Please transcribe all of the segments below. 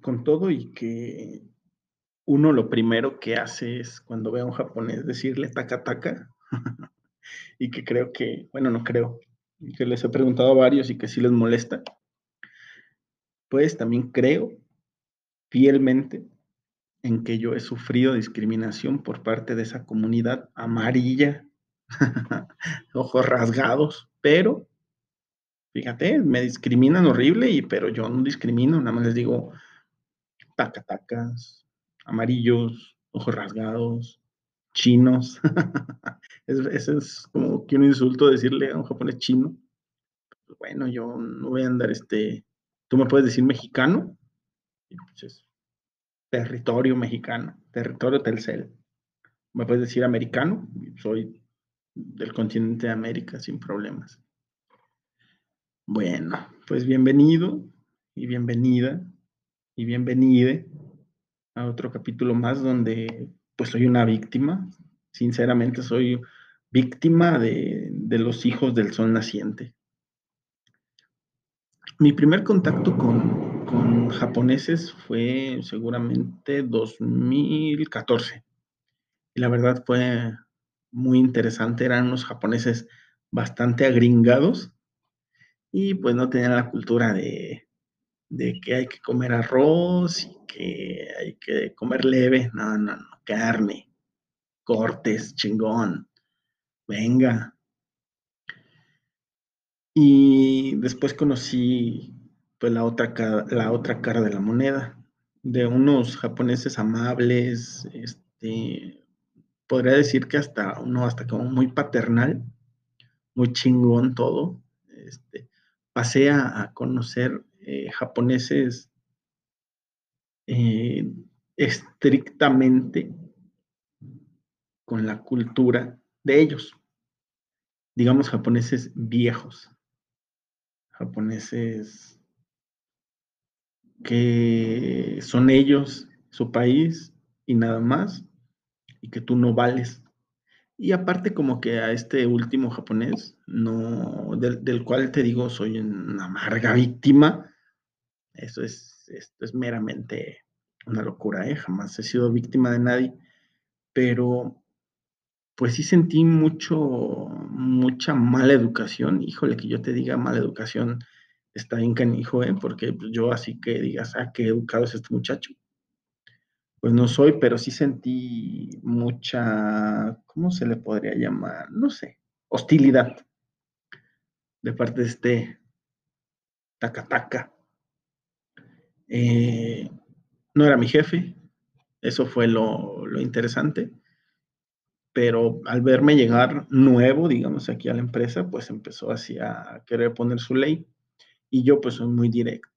con todo y que uno lo primero que hace es cuando ve a un japonés decirle taca taca y que creo que, bueno, no creo, que les he preguntado a varios y que sí les molesta, pues también creo fielmente en que yo he sufrido discriminación por parte de esa comunidad amarilla, ojos rasgados, pero fíjate, me discriminan horrible, y, pero yo no discrimino, nada más les digo tacatacas, amarillos, ojos rasgados, chinos. Eso es como que un insulto decirle a un japonés chino. Bueno, yo no voy a andar este. Tú me puedes decir mexicano, pues territorio mexicano, territorio Telcel. Me puedes decir americano, soy del continente de América sin problemas. Bueno, pues bienvenido y bienvenida y bienvenide a otro capítulo más donde pues soy una víctima. Sinceramente soy víctima de, de los hijos del sol naciente. Mi primer contacto con, con japoneses fue seguramente 2014. Y la verdad fue muy interesante. Eran unos japoneses bastante agringados y pues no tenían la cultura de, de que hay que comer arroz y que hay que comer leve. No, no, no. Carne, cortes, chingón. Venga. Y después conocí pues la otra, cara, la otra cara de la moneda, de unos japoneses amables, este, podría decir que hasta uno, hasta como muy paternal, muy chingón todo. Este, pasé a, conocer eh, japoneses eh, estrictamente con la cultura de ellos, digamos japoneses viejos, japoneses que son ellos, su país y nada más, y que tú no vales. Y aparte como que a este último japonés, no, del, cual te digo soy una amarga víctima, eso es, esto es meramente una locura, ¿eh? jamás he sido víctima de nadie, pero pues sí sentí mucho, mucha mala educación, híjole, que yo te diga mala educación, está bien canijo, ¿eh? Porque pues, yo así que digas, ah, qué educado es este muchacho. Pues no soy, pero sí sentí mucha, ¿cómo se le podría llamar? No sé, hostilidad de parte de este taca eh, no era mi jefe, eso fue lo, lo interesante, pero al verme llegar nuevo, digamos, aquí a la empresa, pues empezó así a querer poner su ley y yo pues soy muy directo.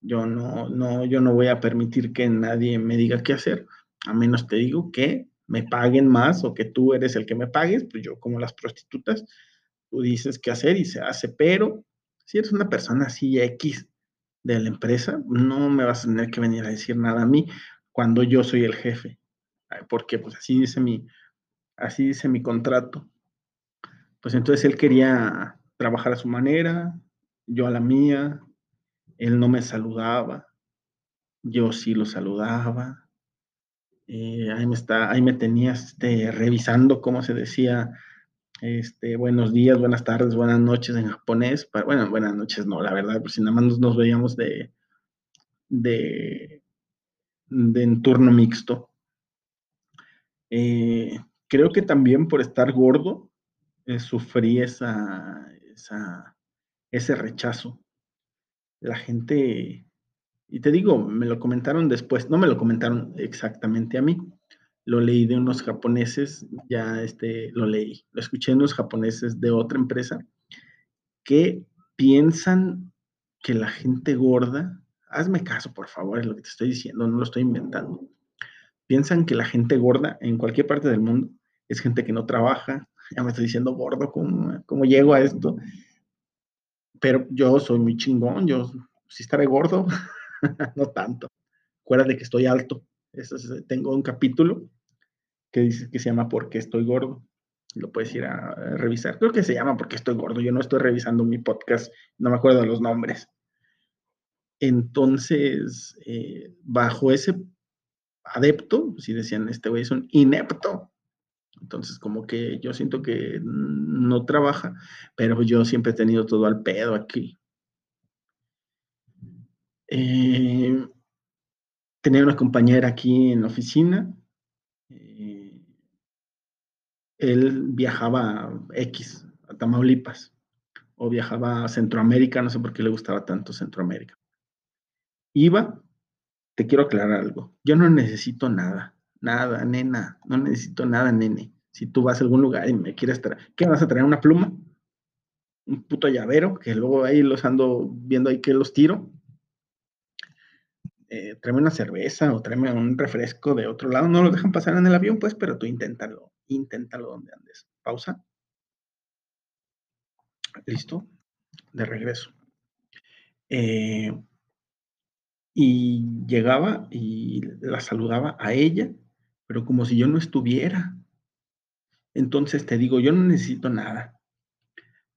Yo no, no, yo no voy a permitir que nadie me diga qué hacer, a menos te digo que me paguen más o que tú eres el que me pagues, pues yo como las prostitutas, tú dices qué hacer y se hace, pero si eres una persona así X de la empresa, no me vas a tener que venir a decir nada a mí cuando yo soy el jefe, porque pues así dice mi, así dice mi contrato. Pues entonces él quería trabajar a su manera, yo a la mía, él no me saludaba, yo sí lo saludaba. Eh, ahí me está, ahí me tenías este, revisando cómo se decía este, buenos días, buenas tardes, buenas noches en japonés. bueno, buenas noches no, la verdad, pues si nada más nos, veíamos de, de, de en turno mixto. Eh, creo que también por estar gordo eh, sufrí esa, ese rechazo. La gente, y te digo, me lo comentaron después, no me lo comentaron exactamente a mí, lo leí de unos japoneses, ya este, lo leí, lo escuché de unos japoneses de otra empresa que piensan que la gente gorda, hazme caso por favor, es lo que te estoy diciendo, no lo estoy inventando, piensan que la gente gorda en cualquier parte del mundo es gente que no trabaja, ya me estoy diciendo gordo, ¿cómo, cómo llego a esto? pero yo soy muy chingón, yo si estaré gordo, no tanto. Acuérdate que estoy alto. Tengo un capítulo que dice que se llama ¿Por qué estoy gordo? Lo puedes ir a, revisar. Creo que se llama ¿Por qué estoy gordo? Yo no estoy revisando mi podcast, no me acuerdo de los nombres. Entonces, eh, bajo ese adepto, si decían, este güey es un inepto. Entonces, como que yo siento que no trabaja, pero yo siempre he tenido todo al pedo aquí. Eh, tenía una compañera aquí en la oficina. Eh, él viajaba a X, a Tamaulipas, o viajaba a Centroamérica, no sé por qué le gustaba tanto Centroamérica. Iba, te quiero aclarar algo, yo no necesito nada, nada, nena, no necesito nada, nene. Si tú vas a algún lugar y me quieres traer, ¿qué vas a traer? ¿Una pluma? ¿Un puto llavero? Que luego ahí los ando viendo ahí que los tiro eh, tráeme una cerveza o tráeme un refresco de otro lado. No lo dejan pasar en el avión, pues, pero tú inténtalo, inténtalo donde andes. Pausa. Listo. De regreso. Eh, y llegaba y la saludaba a ella, pero como si yo no estuviera. Entonces te digo, yo no necesito nada.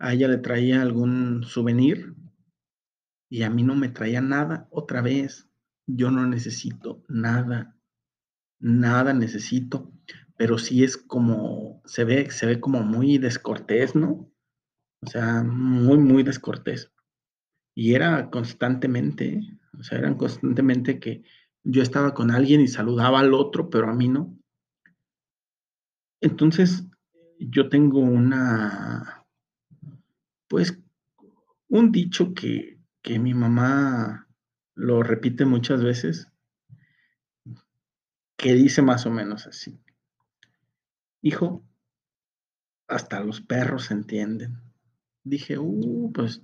A ella le traía algún souvenir y a mí no me traía nada otra vez yo no necesito nada, nada necesito, pero sí es como, se ve, se ve como muy descortés, ¿no? O sea, muy, muy descortés. Y era constantemente, o sea, eran constantemente que yo estaba con alguien y saludaba al otro, pero a mí no. Entonces, yo tengo una, pues, un dicho que, que mi mamá lo repite muchas veces, que dice más o menos así. Hijo, hasta los perros entienden. Dije, uh, pues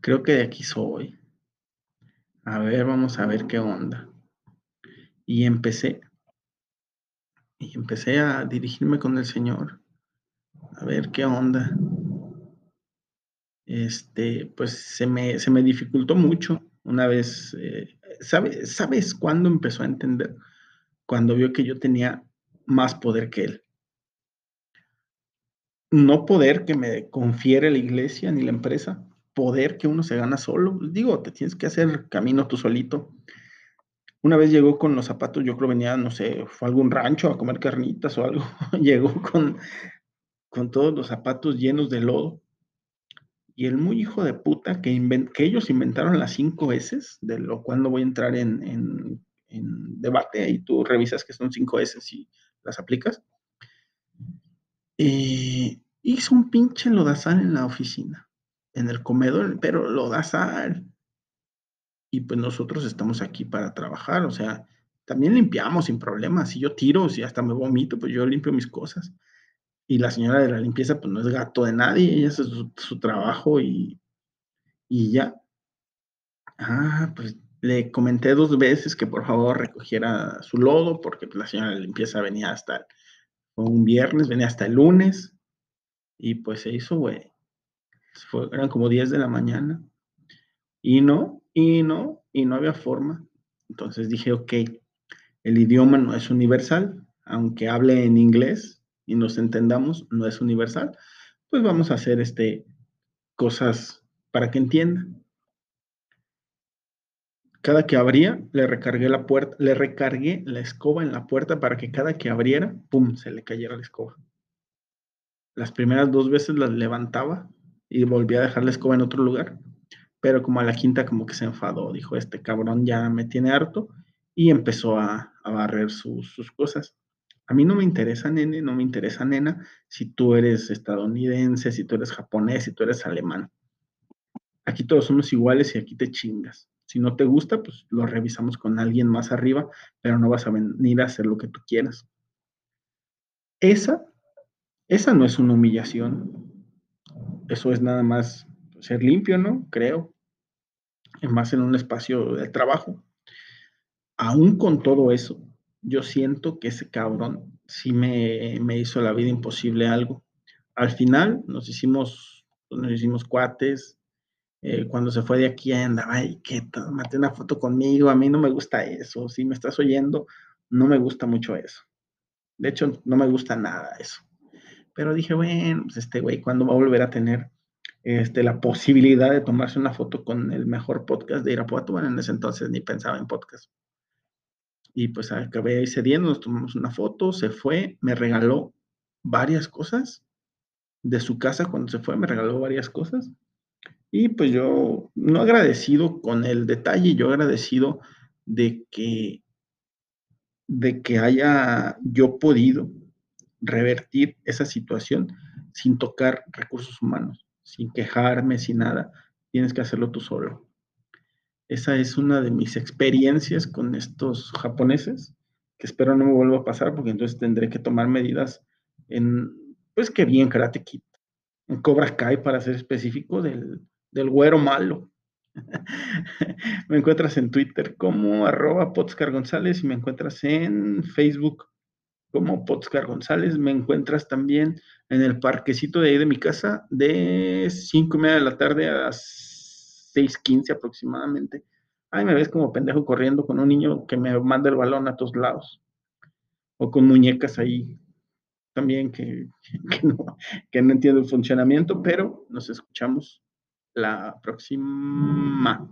creo que de aquí soy. A ver, vamos a ver qué onda. Y empecé. Y empecé a dirigirme con el Señor. A ver qué onda. Este, pues se me, se me dificultó mucho una vez, eh, ¿sabes cuándo empezó a entender? Cuando vio que yo tenía más poder que él. No poder que me confiere la iglesia ni la empresa, poder que uno se gana solo. Digo, te tienes que hacer camino tú solito. Una vez llegó con los zapatos, yo creo venía, no sé, fue a algún rancho a comer carnitas o algo. llegó con, con todos los zapatos llenos de lodo y el muy hijo de puta que, que ellos inventaron las cinco veces, de lo cual no voy a entrar en, en, debate, y tú revisas que son cinco veces y las aplicas, eh, hizo un pinche lodazal en la oficina, en el comedor, pero lodazal. Y pues nosotros estamos aquí para trabajar, o sea, también limpiamos sin problemas. Si yo tiro, si hasta me vomito, pues yo limpio mis cosas y la señora de la limpieza pues no es gato de nadie, ella hace su, trabajo y, y ya. Ah, pues le comenté dos veces que por favor recogiera su lodo porque pues, la señora de la limpieza venía hasta un viernes, venía hasta el lunes y pues se hizo, güey. Eran como 10 de la mañana y no, y no, y no había forma. Entonces dije, ok, el idioma no es universal, aunque hable en inglés, y nos entendamos, no es universal, pues vamos a hacer este, cosas para que entienda. Cada que abría, le recargué la puerta, le recargué la escoba en la puerta para que cada que abriera, pum, se le cayera la escoba. Las primeras dos veces las levantaba y volvía a dejar la escoba en otro lugar, pero como a la quinta como que se enfadó, dijo, este cabrón ya me tiene harto y empezó a, barrer sus cosas. A mí no me interesa, nene, no me interesa, nena, si tú eres estadounidense, si tú eres japonés, si tú eres alemán. Aquí todos somos iguales y aquí te chingas. Si no te gusta, pues lo revisamos con alguien más arriba, pero no vas a venir a hacer lo que tú quieras. Esa, esa no es una humillación. Eso es nada más ser limpio, ¿no? Creo. Más en un espacio de trabajo. Aún con todo eso, yo siento que ese cabrón sí me, hizo la vida imposible algo. Al final nos hicimos, nos hicimos cuates. Eh, cuando se fue de aquí andaba, ay, que mate una foto conmigo, a mí no me gusta eso. Si me estás oyendo, no me gusta mucho eso. De hecho, no me gusta nada eso. Pero dije, bueno, pues este güey, ¿cuándo va a volver a tener este, la posibilidad de tomarse una foto con el mejor podcast de Irapuato. Bueno, en ese entonces ni pensaba en podcast. Y pues acabé ahí cediendo, nos tomamos una foto, se fue, me regaló varias cosas de su casa cuando se fue, me regaló varias cosas. Y pues yo, no agradecido con el detalle, yo agradecido de que, de que haya yo podido revertir esa situación sin tocar recursos humanos, sin quejarme, sin nada. Tienes que hacerlo tú solo. Esa es una de mis experiencias con estos japoneses, que espero no me vuelva a pasar, porque entonces tendré que tomar medidas en, pues que bien Karate Kid, en Cobra Kai, para ser específico, del, del güero malo. me encuentras en Twitter como arroba Potscar González y me encuentras en Facebook como Potscar González. Me encuentras también en el parquecito de ahí de mi casa de 5 y media de la tarde a 6.15 aproximadamente. Ay, me ves como pendejo corriendo con un niño que me manda el balón a todos lados. O con muñecas ahí también que, no, que no entiendo el funcionamiento, pero nos escuchamos la próxima.